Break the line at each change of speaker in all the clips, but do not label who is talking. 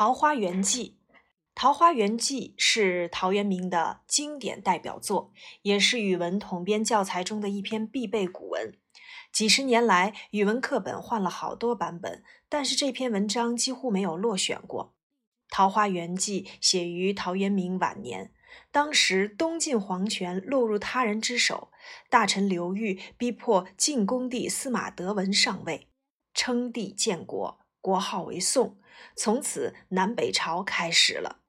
桃花源记》，《桃花源记》是陶渊明的经典代表作，也是语文统编教材中的一篇必备古文。几十年来，语文课本换了好多版本，但是这篇文章几乎没有落选过。《桃花源记》写于陶渊明晚年，当时东晋皇权落入他人之手，大臣刘裕逼迫晋恭帝司马德文上位，称帝建国。国号为宋，从此南北朝开始了。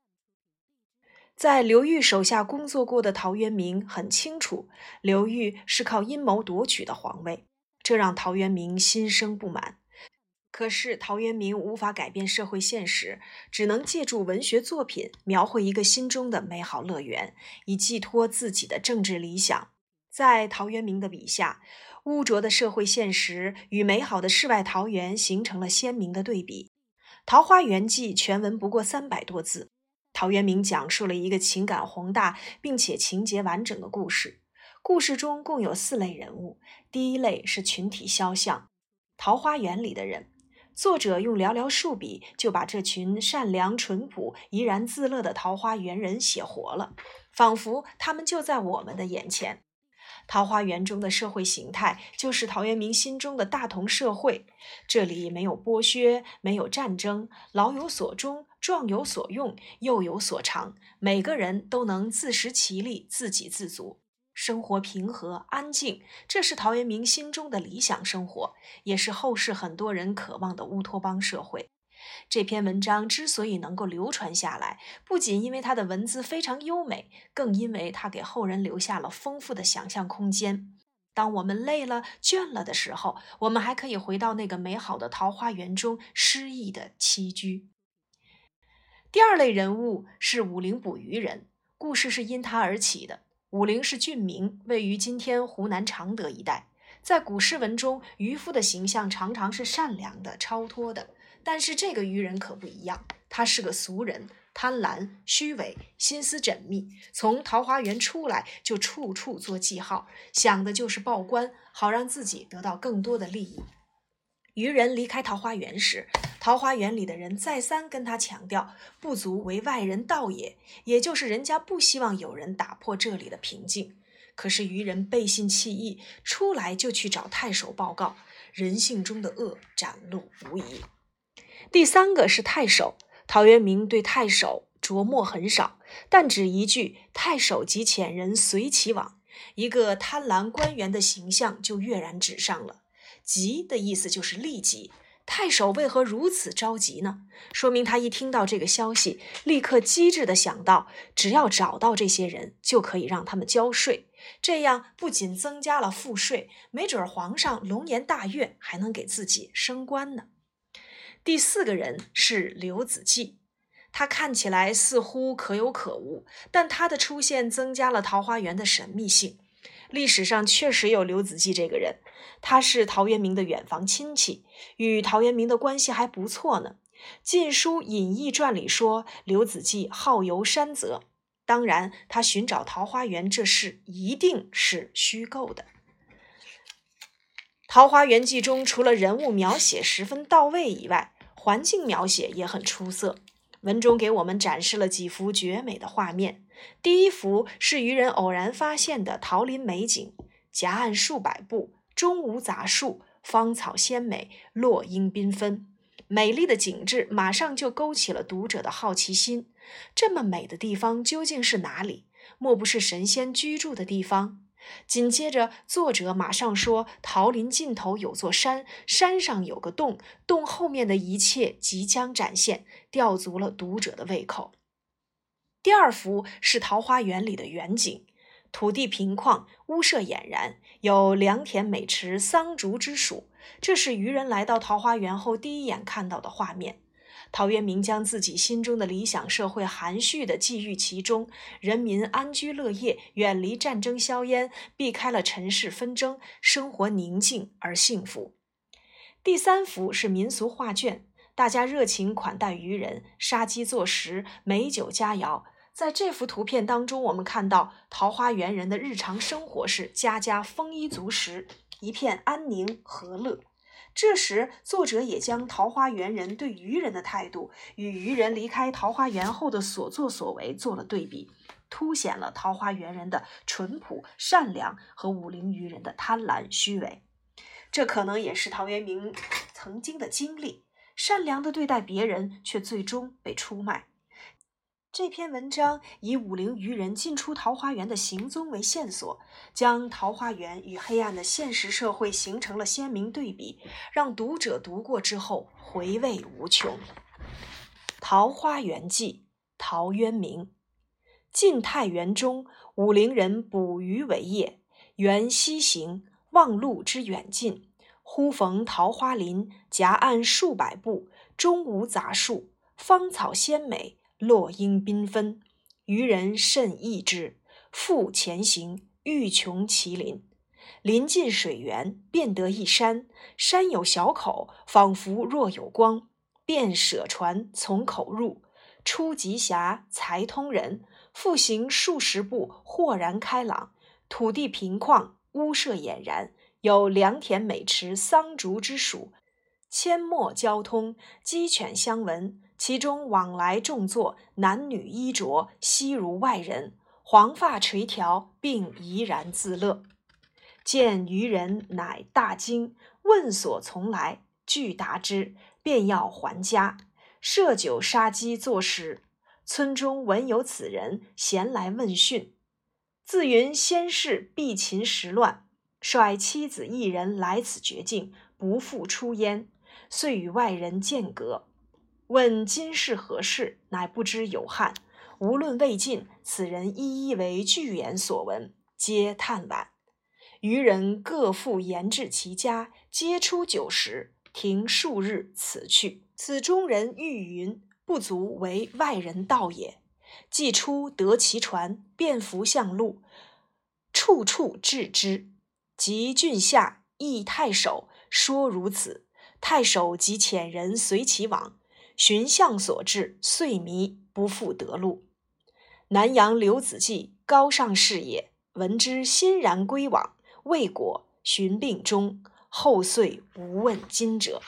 在刘裕手下工作过的陶渊明很清楚，刘裕是靠阴谋夺取的皇位，这让陶渊明心生不满。可是陶渊明无法改变社会现实，只能借助文学作品描绘一个心中的美好乐园，以寄托自己的政治理想。在陶渊明的笔下。污浊的社会现实与美好的世外桃源形成了鲜明的对比。《桃花源记》全文不过三百多字，陶渊明讲述了一个情感宏大并且情节完整的故事。故事中共有四类人物，第一类是群体肖像，桃花源里的人。作者用寥寥数笔就把这群善良淳朴、怡然自乐的桃花源人写活了，仿佛他们就在我们的眼前。桃花源中的社会形态，就是陶渊明心中的大同社会。这里没有剥削，没有战争，老有所终，壮有所用，幼有所长，每个人都能自食其力，自给自足，生活平和安静。这是陶渊明心中的理想生活，也是后世很多人渴望的乌托邦社会。这篇文章之所以能够流传下来，不仅因为它的文字非常优美，更因为它给后人留下了丰富的想象空间。当我们累了、倦了的时候，我们还可以回到那个美好的桃花源中诗意的栖居。第二类人物是武陵捕鱼人，故事是因他而起的。武陵是郡名，位于今天湖南常德一带。在古诗文中，渔夫的形象常常是善良的、超脱的。但是这个愚人可不一样，他是个俗人，贪婪、虚伪，心思缜密。从桃花源出来，就处处做记号，想的就是报官，好让自己得到更多的利益。愚人离开桃花源时，桃花源里的人再三跟他强调，不足为外人道也，也就是人家不希望有人打破这里的平静。可是愚人背信弃义，出来就去找太守报告，人性中的恶展露无遗。第三个是太守，陶渊明对太守琢磨很少，但只一句“太守及遣人随其往”，一个贪婪官员的形象就跃然纸上了。急的意思就是立即。太守为何如此着急呢？说明他一听到这个消息，立刻机智的想到，只要找到这些人，就可以让他们交税，这样不仅增加了赋税，没准皇上龙颜大悦，还能给自己升官呢。第四个人是刘子骥，他看起来似乎可有可无，但他的出现增加了桃花源的神秘性。历史上确实有刘子骥这个人，他是陶渊明的远房亲戚，与陶渊明的关系还不错呢。《晋书·隐逸传》里说，刘子骥好游山泽，当然，他寻找桃花源这事一定是虚构的。《桃花源记》中，除了人物描写十分到位以外，环境描写也很出色。文中给我们展示了几幅绝美的画面。第一幅是渔人偶然发现的桃林美景，夹岸数百步，中无杂树，芳草鲜美，落英缤纷。美丽的景致马上就勾起了读者的好奇心。这么美的地方究竟是哪里？莫不是神仙居住的地方？紧接着，作者马上说：“桃林尽头有座山，山上有个洞，洞后面的一切即将展现，吊足了读者的胃口。”第二幅是桃花源里的远景，土地平旷，屋舍俨然，有良田美池、桑竹之属。这是渔人来到桃花源后第一眼看到的画面。陶渊明将自己心中的理想社会含蓄地寄寓其中，人民安居乐业，远离战争硝烟，避开了尘世纷争，生活宁静而幸福。第三幅是民俗画卷，大家热情款待渔人，杀鸡作食，美酒佳肴。在这幅图片当中，我们看到桃花源人的日常生活是家家丰衣足食，一片安宁和乐。这时，作者也将桃花源人对渔人的态度与渔人离开桃花源后的所作所为做了对比，凸显了桃花源人的淳朴、善良和武陵渔人的贪婪、虚伪。这可能也是陶渊明曾经的经历：善良的对待别人，却最终被出卖。这篇文章以武陵渔人进出桃花源的行踪为线索，将桃花源与黑暗的现实社会形成了鲜明对比，让读者读过之后回味无穷。《桃花源记》陶渊明：晋太元中，武陵人捕鱼为业，缘溪行，望路之远近，忽逢桃花林，夹岸数百步，中无杂树，芳草鲜美。落英缤纷，渔人甚异之，复前行，欲穷其林。临近水源，便得一山，山有小口，仿佛若有光，便舍船从口入。出极狭，才通人。复行数十步，豁然开朗，土地平旷，屋舍俨然，有良田、美池、桑竹之属，阡陌交通，鸡犬相闻。其中往来众坐，男女衣着悉如外人，黄发垂髫，并怡然自乐。见渔人，乃大惊，问所从来，具答之，便要还家。设酒杀鸡作食。村中闻有此人，咸来问讯。自云先世避秦时乱，率妻子一人来此绝境，不复出焉，遂与外人间隔。问今是何事，乃不知有汉。无论魏晋，此人一一为具言所闻，皆叹惋。余人各复言至其家，皆出酒食，停数日，辞去。此中人欲云，不足为外人道也。既出得其船，便扶向路，处处至之。及郡下，诣太守，说如此。太守即遣人随其往。寻向所至，遂迷，不复得路。南阳刘子骥高尚士也，闻之欣然归往，未果，寻病终，后遂无问津者。